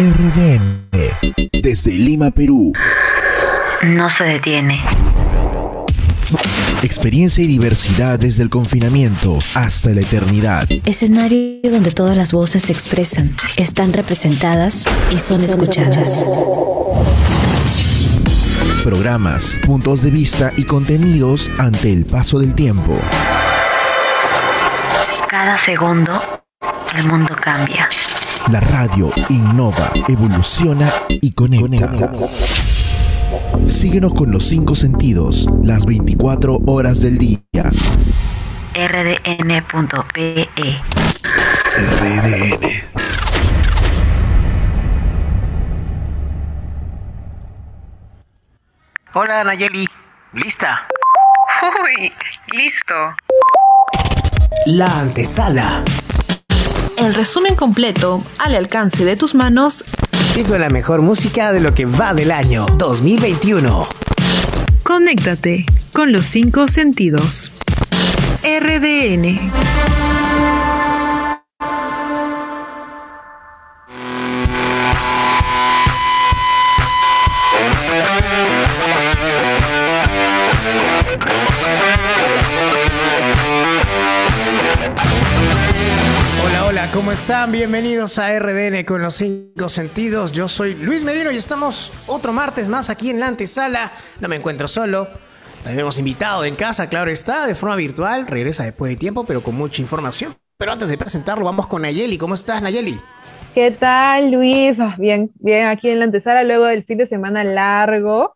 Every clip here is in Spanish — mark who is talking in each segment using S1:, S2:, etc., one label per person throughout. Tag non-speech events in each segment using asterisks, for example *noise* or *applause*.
S1: RDN, desde Lima, Perú.
S2: No se detiene.
S1: Experiencia y diversidad desde el confinamiento hasta la eternidad.
S2: Escenario donde todas las voces se expresan, están representadas y son escuchadas.
S1: Programas, puntos de vista y contenidos ante el paso del tiempo.
S2: Cada segundo, el mundo cambia.
S1: La radio innova, evoluciona y conecta. Síguenos con los cinco sentidos, las 24 horas del día.
S2: rdn.pe
S1: RDN.
S3: Hola Nayeli, ¿lista?
S4: Uy, listo.
S5: La antesala.
S6: El resumen completo al alcance de tus manos
S5: Y con la mejor música de lo que va del año 2021.
S6: Conéctate con los cinco sentidos. RDN.
S5: Bienvenidos a RDN con los cinco sentidos. Yo soy Luis Merino y estamos otro martes más aquí en la antesala. No me encuentro solo. También hemos invitado en casa, claro está, de forma virtual. Regresa después de tiempo, pero con mucha información. Pero antes de presentarlo, vamos con Nayeli. ¿Cómo estás, Nayeli?
S7: ¿Qué tal, Luis? Ah, Bien, bien, aquí en la antesala, luego del fin de semana largo.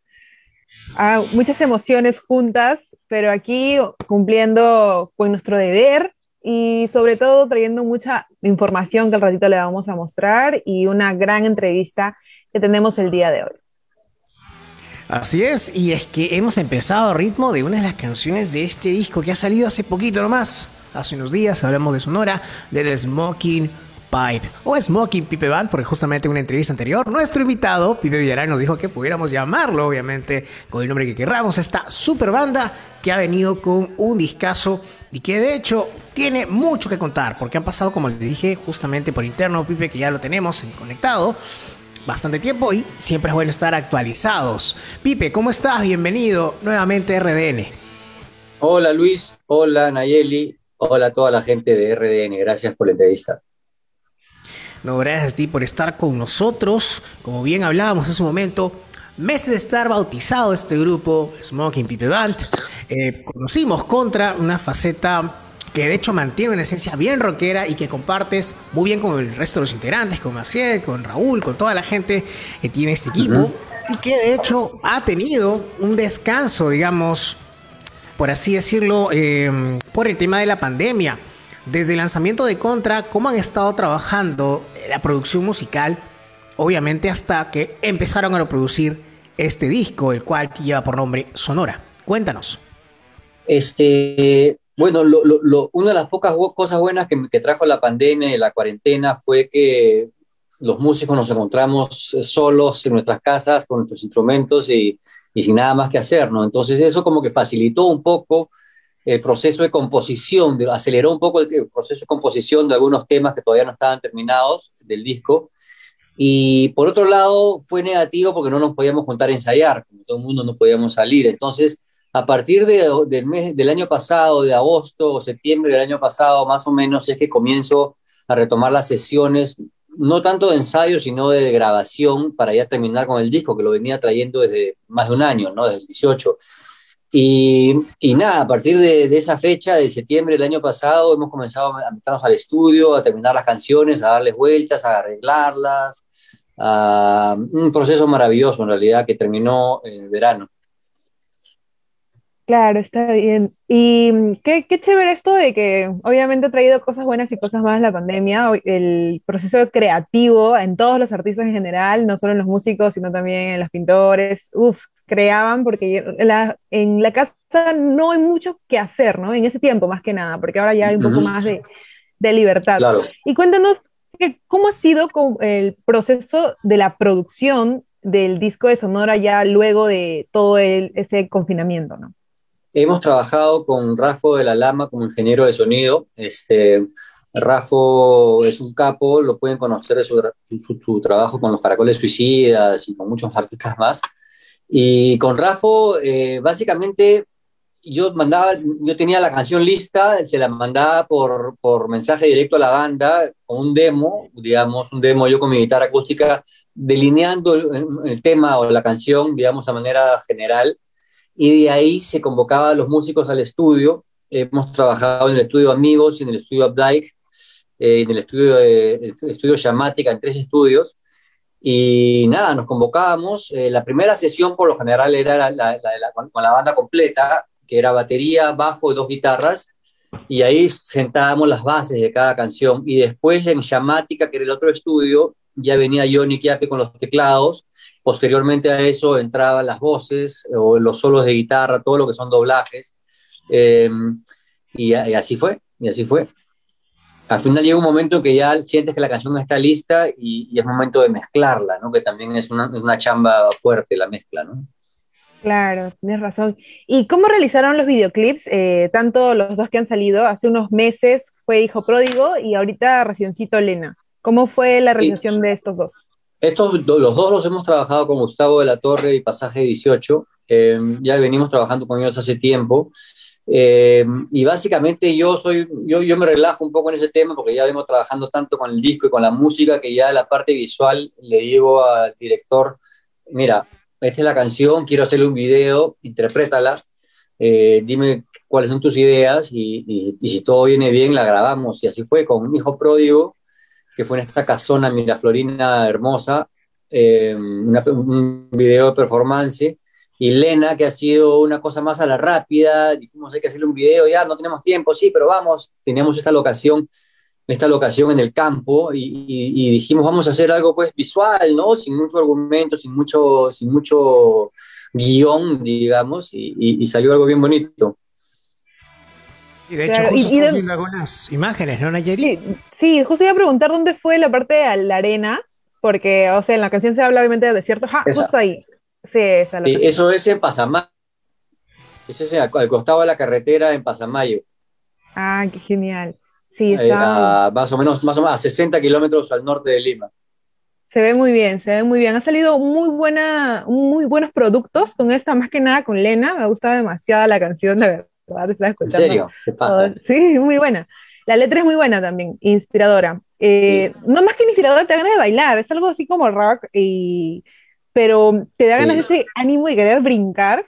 S7: Ah, muchas emociones juntas, pero aquí cumpliendo con nuestro deber y sobre todo trayendo mucha información que al ratito le vamos a mostrar y una gran entrevista que tenemos el día de hoy.
S5: Así es, y es que hemos empezado a ritmo de una de las canciones de este disco que ha salido hace poquito nomás. Hace unos días hablamos de Sonora, de The Smoking Pipe, o Smoking Pipe Band, porque justamente en una entrevista anterior, nuestro invitado, Pipe Villarán, nos dijo que pudiéramos llamarlo, obviamente, con el nombre que querramos, esta super banda que ha venido con un discazo y que de hecho tiene mucho que contar, porque han pasado, como le dije, justamente por interno, Pipe, que ya lo tenemos en conectado bastante tiempo y siempre es bueno estar actualizados. Pipe, ¿cómo estás? Bienvenido nuevamente a RDN.
S8: Hola Luis, hola Nayeli, hola a toda la gente de RDN, gracias por la entrevista.
S5: No, gracias a ti por estar con nosotros. Como bien hablábamos hace un momento, meses de estar bautizado este grupo, Smoking Pipe Band. Eh, conocimos contra una faceta que de hecho mantiene una esencia bien rockera y que compartes muy bien con el resto de los integrantes, con Maciel, con Raúl, con toda la gente que tiene este equipo. Y que de hecho ha tenido un descanso, digamos, por así decirlo, eh, por el tema de la pandemia. Desde el lanzamiento de Contra, ¿cómo han estado trabajando la producción musical? Obviamente hasta que empezaron a producir este disco, el cual lleva por nombre Sonora. Cuéntanos.
S8: Este, bueno, lo- una de las pocas cosas buenas que, que trajo la pandemia y la cuarentena fue que los músicos nos encontramos eh, solos en nuestras casas con nuestros instrumentos y, y sin nada más que hacer, ¿no? Entonces eso como que facilitó un poco el proceso de composición, de- aceleró un poco el, proceso de composición de algunos temas que todavía no estaban terminados del disco. Y por otro lado, fue negativo porque no nos podíamos juntar a ensayar, todo el mundo no podíamos salir. Entonces, a partir de- del, mes, del año pasado, de agosto o septiembre del año pasado, más o menos, es que comienzo a retomar las sesiones, no tanto de ensayo, sino de grabación, para ya terminar con el disco, que lo venía trayendo desde más de un año, ¿no? Desde el 18. Y, y nada, a partir de, esa fecha, de septiembre del año pasado, hemos comenzado a meternos al estudio, a terminar las canciones, a darles vueltas, a arreglarlas. un proceso maravilloso, en realidad, que terminó en verano.
S7: Claro, está bien. Y mm, qué, qué chévere esto de que obviamente ha traído cosas buenas y cosas malas la pandemia, el proceso creativo en todos los artistas en general, no solo en los músicos, sino también en los pintores, uf, creaban porque la- en la casa no hay mucho que hacer, ¿no? En ese tiempo más que nada, porque ahora ya hay un poco más de, de libertad.
S8: Claro.
S7: Y cuéntanos que- cómo ha sido el proceso de la producción del disco de Sonora ya luego de todo el- ese confinamiento, ¿no?
S8: Hemos trabajado con Rafa de la Lama como ingeniero de sonido. Este, Rafo es un capo, lo pueden conocer de su, su, su, trabajo con los caracoles suicidas y con muchos *laughs* artistas más. Y con Rafo, eh, básicamente, yo mandaba, yo tenía la canción lista, se la mandaba por, por mensaje directo a la banda, con un demo, digamos, un demo yo con mi guitarra acústica, delineando el, el tema o la canción, digamos, a manera general. Y de ahí se convocaba a los músicos al estudio. Hemos trabajado en el estudio Amigos en el estudio Updike, eh, en el estudio, de, el estudio Llamática, en tres estudios. Y nada, nos convocábamos. Eh, la primera sesión, por lo general, era la, la, la, con la banda completa, que era batería, bajo y dos guitarras, y ahí sentábamos las bases de cada canción. Y después en Llamática, que era el otro estudio, ya venía Johnny Kiape con los teclados. Posteriormente a eso entraban las voces o los solos de guitarra, todo lo que son doblajes. Eh, y, y, así fue, y así fue. Al final llega un momento en que ya sientes que la canción está lista y, y es momento de mezclarla, ¿no? Que también es una, es una chamba fuerte la mezcla, ¿no?
S7: Claro, tienes razón. ¿Y cómo realizaron los videoclips? Eh, tanto los dos que han salido, hace unos meses fue Hijo Pródigo y ahorita Reciencito Elena. ¿Cómo fue la realización de estos dos?
S8: Estos, los dos los hemos trabajado con Gustavo de la Torre y Pasaje 18. Eh, ya venimos trabajando con ellos hace tiempo. Eh, y básicamente yo soy, yo, yo me relajo un poco en ese tema porque ya vengo trabajando tanto con el disco y con la música que ya la parte visual le digo al director, mira, esta es la canción, quiero hacerle un video, interprétala, eh, dime cuáles son tus ideas y, y, y, si todo viene bien la grabamos. Y así fue con un hijo pródigo, que fue en esta casona Miraflorina hermosa, eh, una, un video de performance. Y Lena, que ha sido una cosa más a la rápida, dijimos hay que hacerle un video, ya no tenemos tiempo, sí, pero vamos, teníamos esta locación esta locación en el campo y, y, y, dijimos vamos a hacer algo pues visual, ¿no? Sin mucho argumento, sin mucho, sin mucho guion, digamos, y, y salió algo bien bonito.
S5: Y de hecho, claro, justo estamos viendo algunas imágenes, ¿no, Nayeri?
S7: Sí, sí, justo iba a preguntar dónde fue la parte de la arena, porque, o sea, en la canción se habla obviamente de desierto, ah, justo ahí. Sí, esa
S8: sí, eso es en Pasamayo. Ese es al, al costado de la carretera en Pasamayo.
S7: Ah, qué genial. Sí,
S8: está... eh, a, más, o menos, más o menos a 60 kilómetros al norte de Lima.
S7: Se ve muy bien, se ve muy bien. Ha salido muy, buena, muy buenos productos con esta, más que nada con Lena. Me ha gustado demasiado la canción, de verdad. Te
S8: ¿En serio? ¿Qué pasa?
S7: Sí, muy buena. La letra es muy buena también, inspiradora. Eh, sí. No más que inspiradora, te da ganas de bailar. Es algo así como rock, y... pero te da ganas sí. de ese ánimo de querer brincar.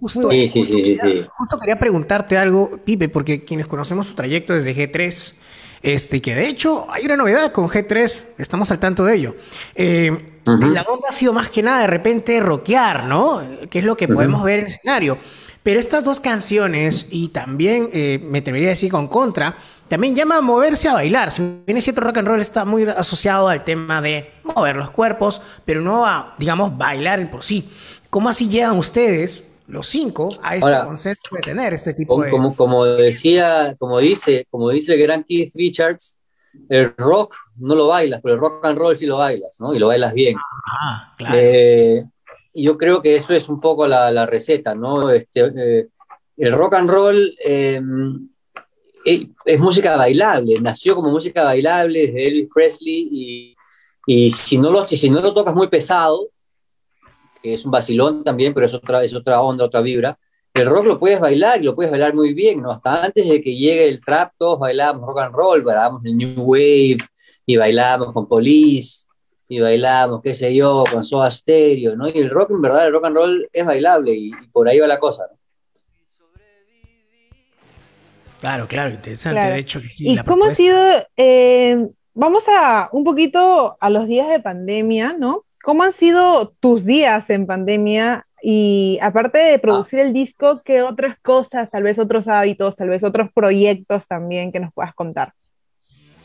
S5: Justo,
S8: sí, sí,
S5: justo,
S8: sí,
S5: quería, justo, quería, preguntarte algo, Pipe, porque quienes conocemos su trayecto desde G3, este, que de hecho hay una novedad con G3, estamos al tanto de ello. Eh, uh -huh. La onda ha sido más que nada de repente rockear, ¿no? Que es lo que uh -huh. podemos ver en el escenario. Pero estas dos canciones, y también eh, me atrevería a decir con contra, también llama a moverse a bailar. Si bien es cierto, rock and roll está muy asociado al tema de mover los cuerpos, pero no a, digamos, bailar por sí. ¿Cómo así llegan ustedes los cinco a este Ahora, concepto de tener este tipo
S8: como,
S5: de...
S8: Como, como decía, como dice, como dice el gran Keith Richards, el rock no lo bailas, pero el rock and roll sí lo bailas, ¿no? Y lo bailas bien.
S5: Ah, claro.
S8: Eh, yo creo que eso es un poco la, receta, ¿no? Este, eh, el rock and roll eh, es música bailable, nació como música bailable desde Elvis Presley y, y si, no lo, si no lo tocas muy pesado, que es un vacilón también, pero es otra, es otra onda, otra vibra. El rock lo puedes bailar y lo puedes bailar muy bien, ¿no? Hasta antes de que llegue el trap, todos bailábamos rock and roll, bailábamos el New Wave y bailábamos con Police y bailábamos, qué sé yo, con Soda Stereo, ¿no? Y el rock, en verdad, el rock and roll es bailable y, y por ahí va la cosa, ¿no?
S5: Claro, claro, interesante, claro. de hecho.
S7: ¿Y cómo propuesta... ha sido, eh, vamos a un poquito a los días de pandemia, ¿no? ¿Cómo han sido tus días en pandemia? Y aparte de producir ah. el disco, ¿qué otras cosas, tal vez otros hábitos, tal vez otros proyectos también que nos puedas contar?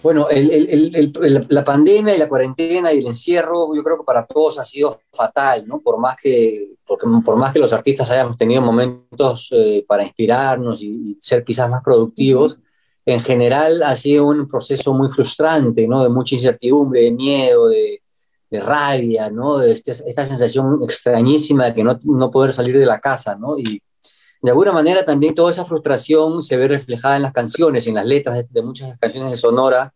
S8: Bueno, el, el, el, la pandemia y la cuarentena y el encierro, yo creo que para todos ha sido fatal, ¿no? Por más que, porque, por más que los artistas hayamos tenido momentos eh, para inspirarnos y, y, ser quizás más productivos, en general ha sido un proceso muy frustrante, ¿no? De mucha incertidumbre, de miedo, de, de rabia, ¿no? De este, esta sensación extrañísima de que no, no poder salir de la casa, ¿no? Y, de alguna manera también toda esa frustración se ve reflejada en las canciones, en las letras de, muchas canciones de Sonora.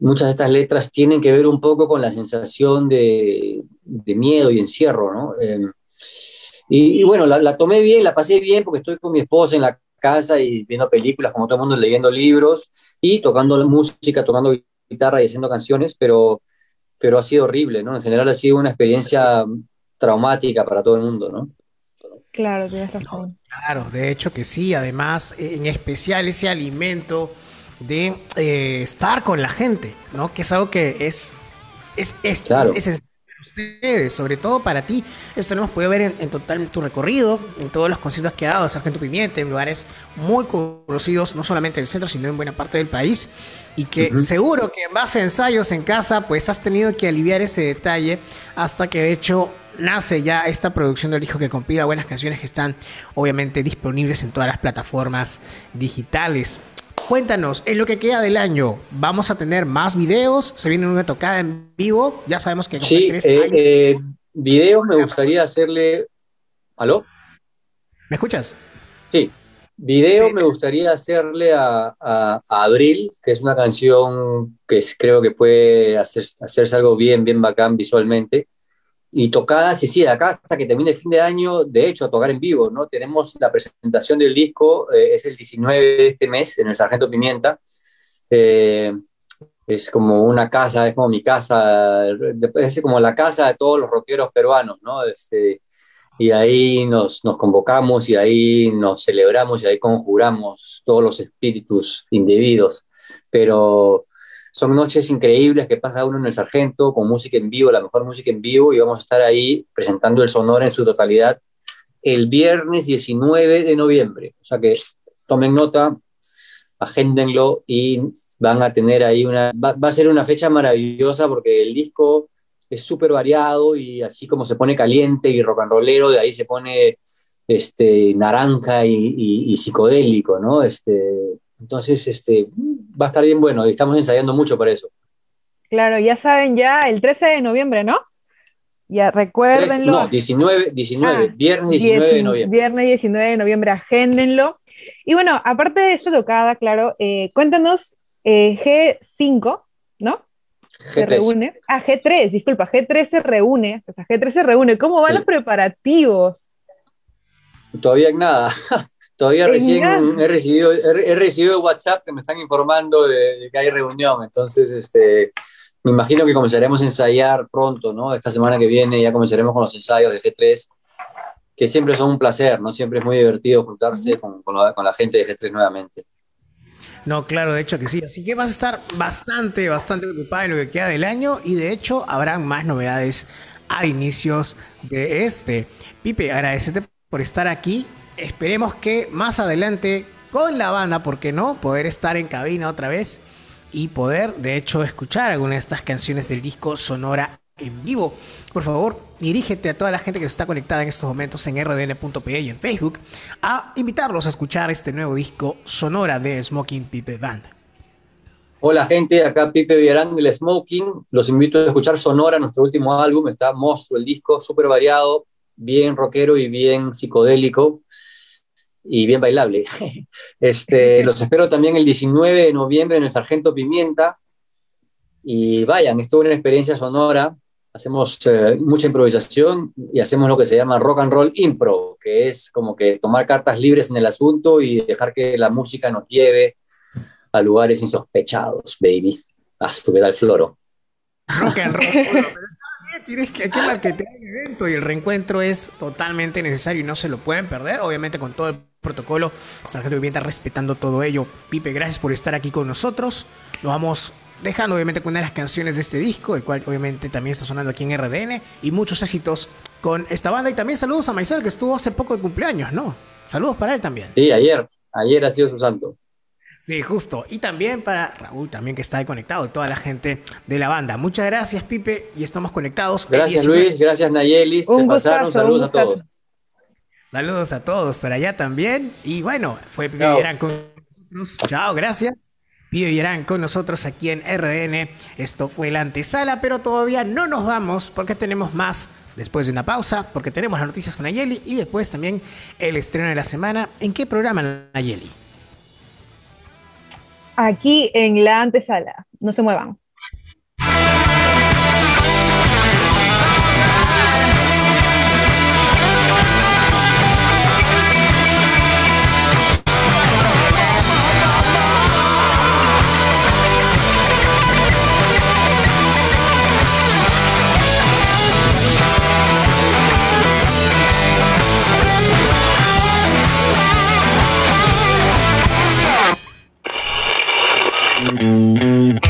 S8: Muchas de estas letras tienen que ver un poco con la sensación de, miedo y encierro, ¿no? Eh, y, bueno, la, la, tomé bien, la pasé bien porque estoy con mi esposa en la casa y viendo películas, como todo el mundo, leyendo libros y tocando música, tocando guitarra y haciendo canciones, pero, pero ha sido horrible, ¿no? En general ha sido una experiencia traumática para todo el mundo, ¿no?
S7: Claro, tienes razón.
S5: No, claro, de hecho que sí, además, en especial ese alimento de eh, estar con la gente, ¿no? Que es algo que es, es, es,
S8: claro.
S5: es, es ustedes, sobre todo para ti. Esto lo hemos podido ver en, en, total tu recorrido, en todos los conciertos que ha dado Sargento Pimienta, en lugares muy conocidos, no solamente en el centro, sino en buena parte del país. Y que uh -huh. seguro que en base a ensayos en casa, pues has tenido que aliviar ese detalle hasta que de hecho nace ya esta producción del hijo que compila buenas canciones que están obviamente disponibles en todas las plataformas digitales. Cuéntanos, en lo que queda del año, ¿vamos a tener más videos? ¿Se viene una tocada en vivo? Ya sabemos que...
S8: Sí, eh, eh, videos me gustaría hacerle... ¿Aló?
S5: ¿Me escuchas?
S8: Sí, video me gustaría hacerle a, a, a, Abril, que es una canción que es, creo que puede hacer, hacerse algo bien, bien bacán visualmente y tocadas, y sí, de acá hasta que termine el fin de año, de hecho, a tocar en vivo, ¿no? Tenemos la presentación del disco, eh, es el 19 de este mes, en el Sargento Pimienta. Eh, es como una casa, es como mi casa, es como la casa de todos los rockeros peruanos, ¿no? Este, y ahí nos, nos convocamos, y ahí nos celebramos, y ahí conjuramos todos los espíritus indebidos. Pero son noches increíbles que pasa uno en el Sargento con música en vivo, la mejor música en vivo, y vamos a estar ahí presentando el Sonora en su totalidad el viernes 19 de noviembre. O sea que tomen nota, agéndenlo y van a tener ahí una... Va, a ser una fecha maravillosa porque el disco es súper variado y así como se pone caliente y rock and rollero, de ahí se pone este, naranja y, y, y psicodélico, ¿no? Este, entonces, este, va a estar bien bueno y estamos ensayando mucho para eso.
S7: Claro, ya saben ya, el 13 de noviembre, ¿no? Ya recuérdenlo.
S8: No, 19, 19 ah, viernes 19 10, de noviembre.
S7: Viernes 19 de noviembre, agéndenlo. Y bueno, aparte de esta tocada, claro, eh, cuéntanos eh, G5, ¿no?
S8: G3.
S7: Se reúne. Ah, G3, disculpa, G3 se reúne. O sea, G3 se reúne. ¿Cómo van sí. los preparativos?
S8: Todavía nada. *laughs* Todavía recién he recibido, he, he, recibido WhatsApp que me están informando de, de, que hay reunión, entonces este, me imagino que comenzaremos a ensayar pronto, ¿no? Esta semana que viene ya comenzaremos con los ensayos de G3, que siempre son un placer, ¿no? Siempre es muy divertido juntarse con, con, la, con la gente de G3 nuevamente.
S5: No, claro, de hecho que sí. Así que vas a estar bastante, bastante ocupado en lo que queda del año y de hecho habrán más novedades a inicios de este. Pipe, agradecerte por estar aquí esperemos que más adelante con la banda, ¿por qué no? Poder estar en cabina otra vez y poder, de hecho, escuchar alguna de estas canciones del disco Sonora en vivo. Por favor, dirígete a toda la gente que está conectada en estos momentos en rdn.pe y en Facebook a invitarlos a escuchar este nuevo disco Sonora de Smoking Pipe Band.
S8: Hola gente, acá Pipe Villarán del Smoking. Los invito a escuchar Sonora, nuestro último álbum. Está monstruo el disco, súper variado, bien rockero y bien psicodélico y bien bailable. *laughs* Este, los espero también el 19 de noviembre en el Sargento Pimienta. Y vayan, es toda una experiencia sonora. Hacemos eh, mucha improvisación y hacemos lo que se llama rock and roll impro, que es como que tomar cartas libres en el asunto y dejar que la música nos lleve a lugares insospechados, baby. Porque da el floro.
S5: Rock and roll, tienes que, marketear el evento y el reencuentro es totalmente necesario y no se lo pueden perder, obviamente con todo el protocolo, Sargento Vivienda respetando todo ello. Pipe, gracias por estar aquí con nosotros. Lo vamos dejando obviamente con una de las canciones de este disco, el cual obviamente también está sonando aquí en RDN, y muchos éxitos con esta banda. Y también saludos a Maisel, que estuvo hace poco de cumpleaños, ¿no? Saludos para él también.
S8: Sí, ayer, ayer ha sido su santo.
S5: Sí, justo. Y también para Raúl, también que está ahí conectado, toda la gente de la banda. Muchas gracias, Pipe, y estamos conectados.
S8: Gracias, Luis, gracias, Nayeli. Se pasaron, saludos a todos.
S5: Saludos a todos por allá también. Y bueno, fue Pipe Villarán con nosotros. Chao, gracias. Pipe Villarán con nosotros aquí en RDN. Esto fue la antesala, pero todavía no nos vamos porque tenemos más después de una pausa, porque tenemos las noticias con Nayeli y después también el estreno de la semana. ¿En qué programa, Nayeli?
S7: Aquí en la antesala. No se muevan.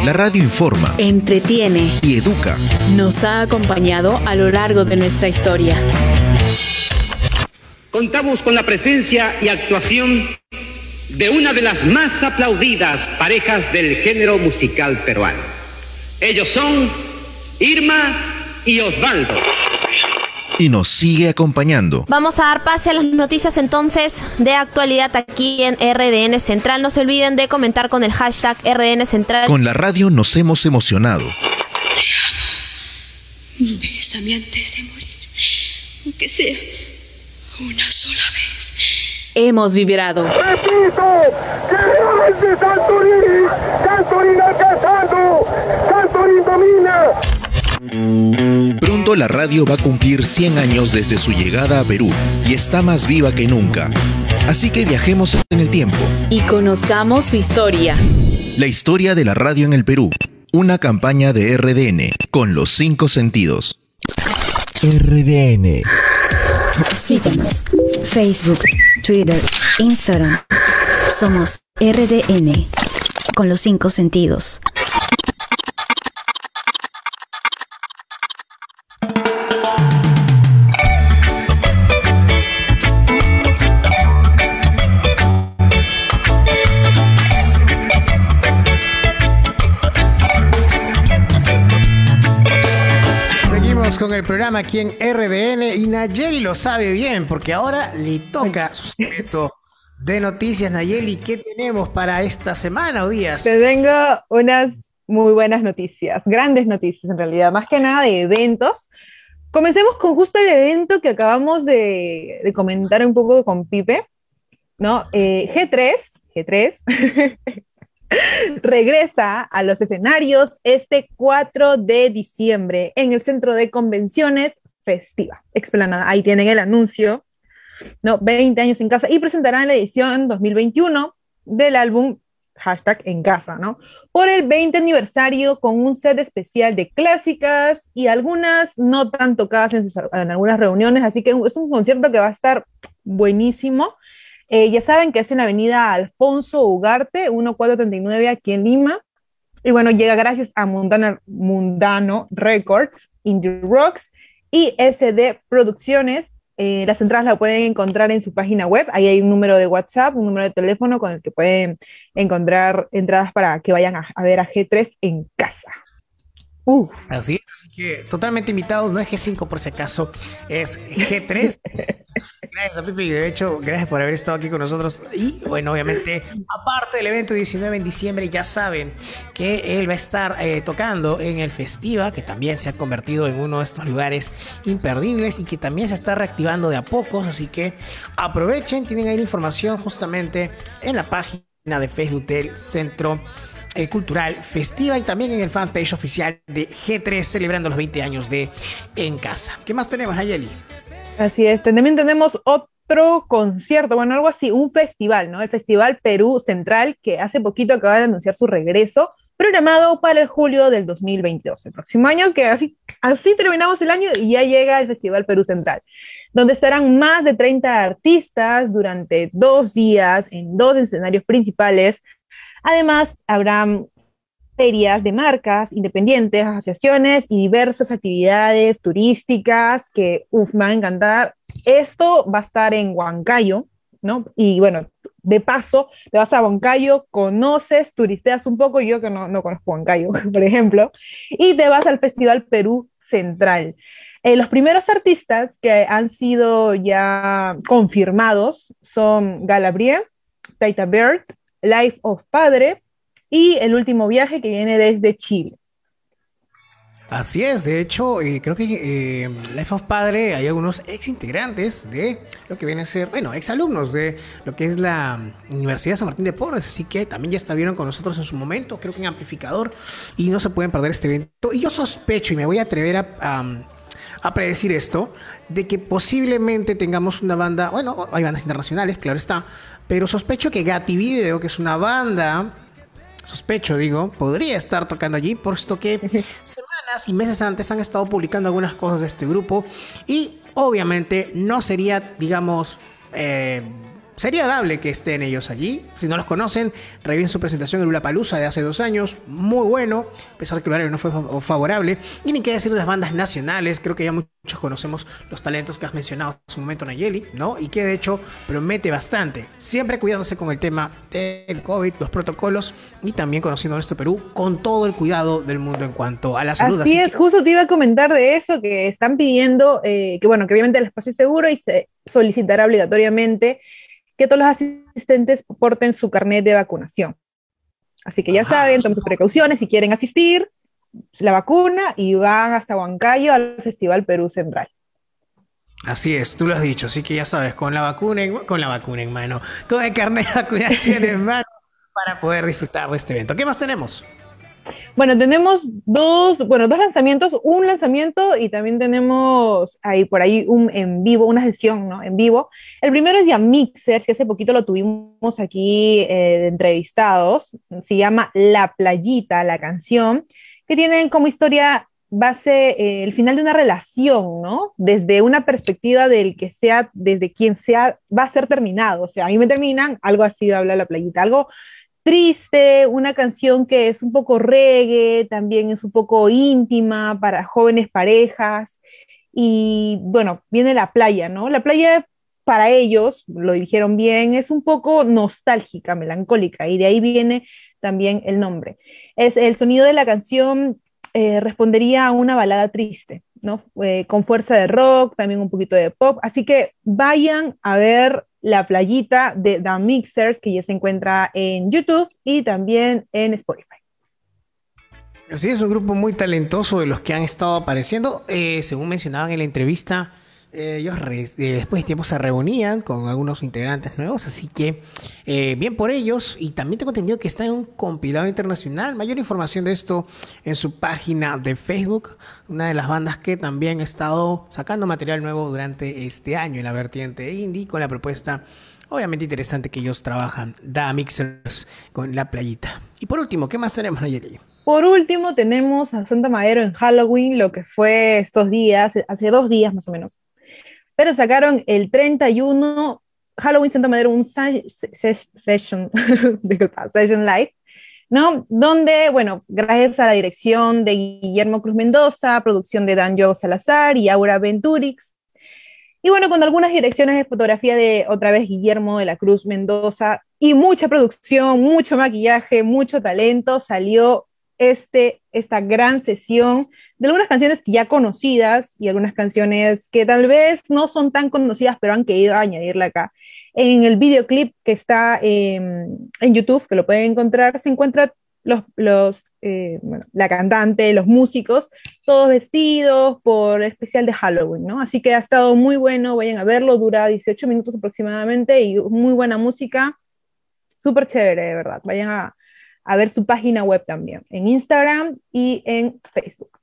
S1: La radio informa,
S2: Entretiene.
S1: y educa.
S2: Nos ha acompañado a lo largo de nuestra historia.
S9: contamos con la presencia y actuación de una de las más aplaudidas parejas del género musical peruano. Ellos son Irma y Osvaldo.
S1: Y nos sigue acompañando.
S10: Vamos a dar pase a las noticias entonces de actualidad aquí en RDN Central. No se olviden de comentar con el hashtag RDN Central.
S1: Con la radio nos hemos emocionado.
S11: Bésame antes de morir, aunque sea una sola vez.
S2: Hemos vibrado.
S12: ¡Repito! ¡Llegamos de Santorini! ¡Santorini alcanzando! ¡Santorini domina!
S1: Pronto la radio va a cumplir 100 años desde su llegada a Perú y está más viva que nunca. Así que viajemos en el tiempo.
S2: Y conozcamos su historia.
S1: La historia de la radio en el Perú. Una campaña de RDN con los cinco sentidos. RDN.
S2: Síguenos. Facebook, Twitter, Instagram. Somos RDN. Con los cinco sentidos.
S5: Con el programa aquí en RDN y Nayeli lo sabe bien porque ahora le toca su segmento de noticias. Nayeli, ¿qué tenemos para esta semana o días?
S7: Te tengo unas muy buenas noticias, grandes noticias en realidad, más que nada de eventos. Comencemos con justo el evento que acabamos de, de comentar un poco con Pipe, ¿no? Eh, G3, G3, *laughs* regresa a los escenarios este 4 de diciembre en el Centro de Convenciones Festiva. Explanada, ahí tienen el anuncio, ¿no? 20 años en casa y presentarán la edición 2021 del álbum hashtag en casa, ¿no? Por el 20 aniversario con un set especial de clásicas y algunas no tan tocadas en, sus- en algunas reuniones, así que es un concierto que va a estar buenísimo. Eh, ya saben que es en la avenida Alfonso Ugarte, 1439 aquí en Lima. Y bueno, llega gracias a Mundano, Mundano Records, Indie Rocks y SD Producciones. Eh, las entradas las pueden encontrar en su página web. Ahí hay un número de WhatsApp, un número de teléfono con el que pueden encontrar entradas para que vayan a, a ver a G3 en casa. Uf.
S5: Así es, así que totalmente invitados, no es G5 por si acaso, es G3. *laughs* gracias a Pipe y de hecho, gracias por haber estado aquí con nosotros. Y bueno, obviamente, aparte del evento 19 en diciembre, ya saben que él va a estar eh, tocando en el Festiva, que también se ha convertido en uno de estos lugares imperdibles y que también se está reactivando de a pocos, así que aprovechen, tienen ahí la información justamente en la página de Facebook del Centro eh, cultural festiva y también en el fanpage oficial de G3 celebrando los 20 años de En Casa. ¿Qué más tenemos, Nayeli?
S7: Así es, también tenemos otro concierto, bueno, algo así, un festival, ¿no? El Festival Perú Central, que hace poquito acaba de anunciar su regreso, programado para el julio del 2022, el próximo año, que así, así terminamos el año y ya llega el Festival Perú Central, donde estarán más de 30 artistas durante dos días en dos escenarios principales. Además, habrá ferias de marcas independientes, asociaciones y diversas actividades turísticas que uf, me va a encantar. Esto va a estar en Huancayo, ¿no? Y bueno, de paso, te vas a Huancayo, conoces, turisteas un poco, yo que no, no conozco Huancayo, *laughs* por ejemplo, y te vas al Festival Perú Central. Eh, los primeros artistas que han sido ya confirmados son Galabrie, Taita Bird, Life of Padre y El Último Viaje que viene desde Chile.
S5: Así es, de hecho, eh, creo que eh, Life of Padre hay algunos ex integrantes de lo que viene a ser, bueno, ex alumnos de lo que es la Universidad San Martín de Porres, así que también ya estuvieron con nosotros en su momento, creo que en Amplificador, y no se pueden perder este evento. Y yo sospecho, y me voy a atrever a, a predecir esto, de que posiblemente tengamos una banda, bueno, hay bandas internacionales, claro está, pero sospecho que Gatti Video, que es una banda sospecho, digo, podría estar tocando allí, puesto que *laughs* semanas y meses antes han estado publicando algunas cosas de este grupo y obviamente no sería, digamos, eh, sería dable que estén ellos allí. Si no los conocen, revisen su presentación en Palusa de hace dos años. Muy bueno, a pesar de que el horario no fue favorable. Y ni qué decir de las bandas nacionales. Creo que ya muchos conocemos los talentos que has mencionado en su momento, Nayeli, ¿no? Y que de hecho promete bastante. Siempre cuidándose con el tema del COVID, los protocolos y también conociendo nuestro Perú con todo el cuidado del mundo en cuanto a la salud.
S7: Así, es, justo te iba a comentar de eso, que están pidiendo eh, que, bueno, que obviamente el espacio es seguro y se solicitará obligatoriamente que todos los asistentes porten su carnet de vacunación. Así que ya saben, tomen sus precauciones si quieren asistir, la vacuna y van hasta Huancayo al Festival Perú Central.
S5: Así es, tú lo has dicho, así que ya sabes, con la vacuna en, con la vacuna en mano, con el carnet de vacunación en *laughs* mano para poder disfrutar de este evento. ¿Qué más tenemos?
S7: Bueno, tenemos dos, bueno, dos lanzamientos, un lanzamiento y también tenemos ahí por ahí un en vivo, una sesión, ¿no? En vivo. El primero es ya Mixers, que hace poquito lo tuvimos aquí eh, entrevistados. Se llama La Playita, la canción, que tienen como historia base eh, el final de una relación, ¿no? Desde una perspectiva del que sea, desde quien sea, va a ser terminado. O sea, a mí me terminan, algo así habla la playita, algo triste, una canción que es un poco reggae, también es un poco íntima para jóvenes parejas. Y bueno, viene la playa, ¿no? La playa para ellos, lo dijeron bien, es un poco nostálgica, melancólica, y de ahí viene también el nombre. Es el sonido de la canción eh, respondería a una balada triste, ¿no? Con fuerza de rock, también un poquito de pop. Así que vayan a ver la playita de The Mixers, que ya se encuentra en YouTube y también en Spotify.
S5: Sí, es un grupo muy talentoso de los que han estado apareciendo. Eh, según mencionaban en la entrevista, eh, ellos eh, después de tiempo se reunían con algunos integrantes nuevos, así que eh, bien por ellos. Y también tengo entendido que está en un compilado internacional. Mayor información de esto en su página de Facebook. Una de las bandas que también ha estado sacando material nuevo durante este año en la vertiente indie con la propuesta. Obviamente interesante que ellos trabajan, Da Mixers con la playita. Y por último, ¿qué más tenemos, Nayeli?
S7: Por último, tenemos a Santa Madero en Halloween, lo que fue estos días, hace dos días más o menos pero sacaron el 31 Halloween Santa Madero un session, *laughs* session live, ¿no? Donde, bueno, gracias a la dirección de Guillermo Cruz Mendoza, producción de Danjo Salazar y Aura Venturix, y bueno, con algunas direcciones de fotografía de otra vez Guillermo de la Cruz Mendoza y mucha producción, mucho maquillaje, mucho talento, salió este, esta gran sesión de algunas canciones ya conocidas y algunas canciones que tal vez no son tan conocidas, pero han querido añadirla acá. En el videoclip que está en YouTube, que lo pueden encontrar, se encuentran los, los eh, la cantante, los músicos, todos vestidos por especial de Halloween, ¿no? Así que ha estado muy bueno, vayan a verlo, dura 18 minutos aproximadamente y muy buena música, súper chévere, de verdad. Vayan a, a ver su página web también, en Instagram y en Facebook.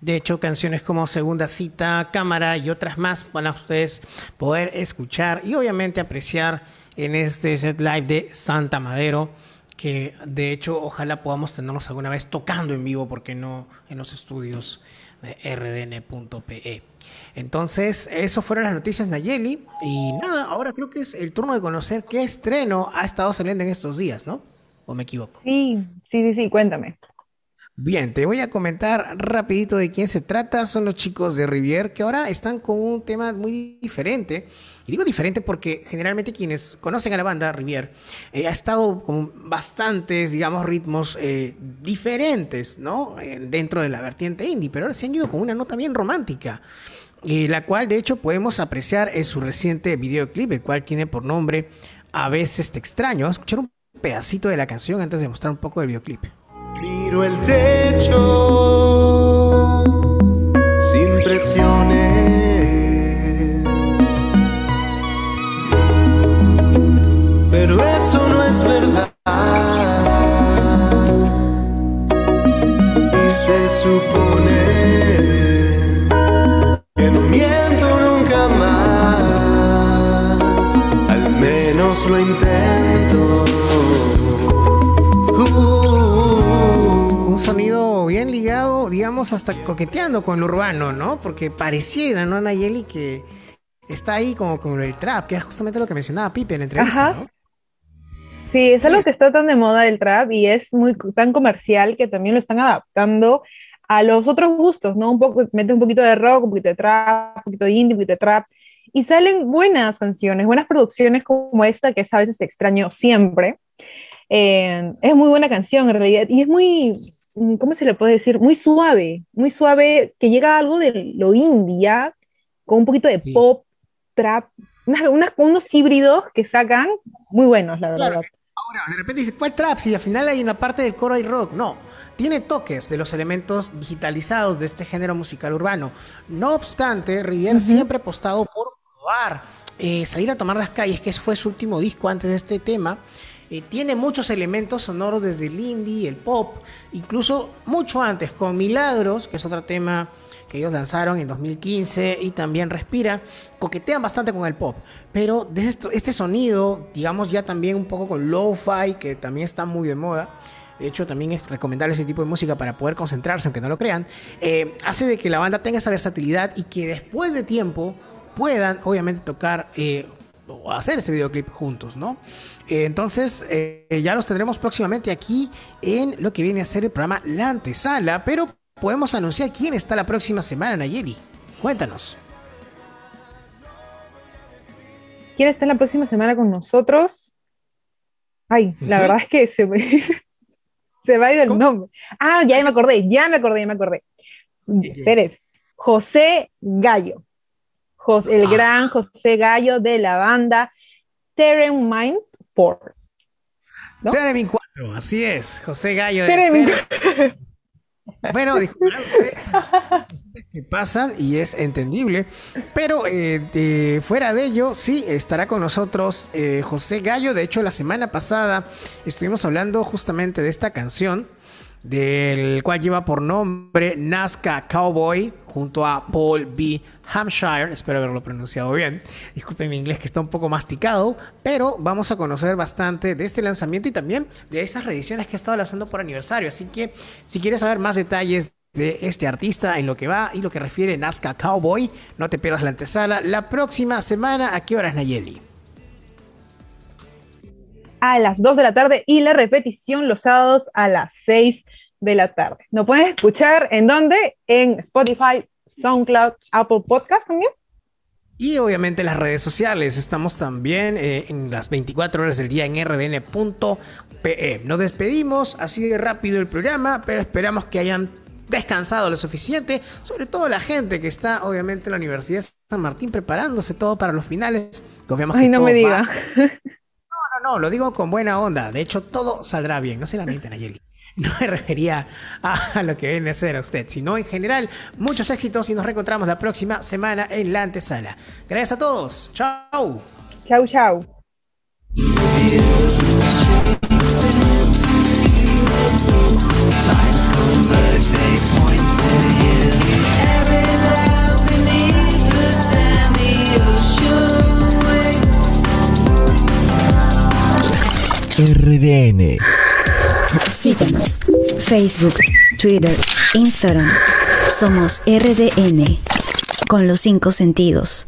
S5: De hecho, canciones como Segunda Cita, Cámara y otras más van a ustedes poder escuchar y obviamente apreciar en este set live de Santa Madero, que de hecho ojalá podamos tenerlos alguna vez tocando en vivo, porque no en los estudios de rdn.pe. Entonces, eso fueron las noticias Nayeli. Y nada, ahora creo que es el turno de conocer qué estreno ha estado saliendo en estos días, ¿no? ¿O me equivoco?
S7: Sí, sí, sí, sí, cuéntame.
S5: Bien, te voy a comentar rapidito de quién se trata. Son los chicos de Rivier que ahora están con un tema muy diferente. Y digo diferente porque generalmente quienes conocen a la banda Rivier eh, ha estado con bastantes, digamos, ritmos eh, diferentes, ¿no? Eh, dentro de la vertiente indie, pero ahora se han ido con una nota bien romántica. Y la cual de hecho podemos apreciar en su reciente videoclip, el cual tiene por nombre A veces te extraño. Vamos a escuchar un pedacito de la canción antes de mostrar un poco del videoclip.
S13: Miro el techo sin presiones. Pero eso no es verdad. Y se supone que no miento nunca más. Al menos lo intento.
S5: Digamos, hasta coqueteando con lo urbano, ¿no? Porque pareciera, ¿no, Nayeli? Que está ahí como con el trap, que es justamente lo que mencionaba Pipe en la entrevista,
S7: Ajá.
S5: ¿no?
S7: Sí, es algo que está tan de moda el trap y es muy tan comercial que también lo están adaptando a los otros gustos, ¿no? Un poco, mete un poquito de rock, un poquito de trap, un poquito de indie, un poquito de trap. Y salen buenas canciones, buenas producciones como esta, que es a veces te extraño siempre. Eh, es muy buena canción en realidad y es muy, ¿cómo se le puede decir? Muy suave, muy suave, que llega a algo de lo india, con un poquito de pop, trap, unas- unas- unos híbridos que sacan muy buenos, la verdad.
S5: Claro. Ahora, de repente dice, ¿cuál trap? Si al final hay una parte del coro hay rock. No, tiene toques de los elementos digitalizados de este género musical urbano. No obstante, Rivière siempre ha apostado por probar, eh, salir a tomar las calles, que fue su último disco antes de este tema. Eh, tiene muchos elementos sonoros desde el indie, el pop, incluso mucho antes, con Milagros, que es otro tema que ellos lanzaron en 2015, y también Respira, coquetean bastante con el pop, pero de esto- este sonido, digamos ya también un poco con lo-fi, que también está muy de moda, de hecho también es recomendable ese tipo de música para poder concentrarse, aunque no lo crean, eh, hace de que la banda tenga esa versatilidad y que después de tiempo puedan obviamente tocar eh, o hacer este videoclip juntos, ¿no? Eh, entonces, eh, ya los tendremos próximamente aquí en lo que viene a ser el programa La Antesala, pero podemos anunciar quién está la próxima semana, Nayeli. Cuéntanos.
S7: ¿Quién está la próxima semana con nosotros? Ay, la verdad es que se me, *laughs* se me ha ido el nombre. Ah, ya me acordé, ya me acordé, ya me acordé. Pérez, José Gallo. El gran José Gallo de la banda Terem Mind 4.
S5: Teremin 4, así es, José Gallo. de
S7: Teremin.
S5: Bueno, disculparán ustedes cosas que pasan y es entendible, pero eh, de- fuera de ello, sí, estará con nosotros eh, José Gallo. De hecho, la semana pasada estuvimos hablando justamente de esta canción, del cual lleva por nombre Nazca Cowboy, junto a Paul B. Hampshire. Espero haberlo pronunciado bien. Disculpen mi inglés que está un poco masticado, pero vamos a conocer bastante de este lanzamiento y también de esas reediciones que he estado lanzando por aniversario. Así que si quieres saber más detalles de este artista en lo que va y lo que refiere Nazca Cowboy, no te pierdas la antesala la próxima semana. ¿A qué horas, Nayeli?
S7: A las 2 de la tarde y la repetición los sábados a las 6 de la tarde. ¿Nos puedes escuchar en dónde? En Spotify, SoundCloud, Apple Podcast también.
S5: Y obviamente las redes sociales. Estamos también eh, en las 24 horas del día en rdn.pe. Nos despedimos así de rápido el programa, pero esperamos que hayan descansado lo suficiente, sobre todo la gente que está obviamente en la Universidad de San Martín preparándose todo para los finales. Confiamos
S7: Ay,
S5: que
S7: no
S5: todo
S7: me diga.
S5: No, *laughs* no, lo digo con buena onda. De hecho, todo saldrá bien. No se lamenten, *laughs* Nayeli. No me refería a, lo que viene a ser a usted, sino en general, muchos éxitos y nos reencontramos la próxima semana en la antesala. Gracias a todos. Chao.
S7: Chau, chau.
S1: RDN.
S2: Síguenos. Facebook, Twitter, Instagram. Somos RDN. Con los cinco sentidos.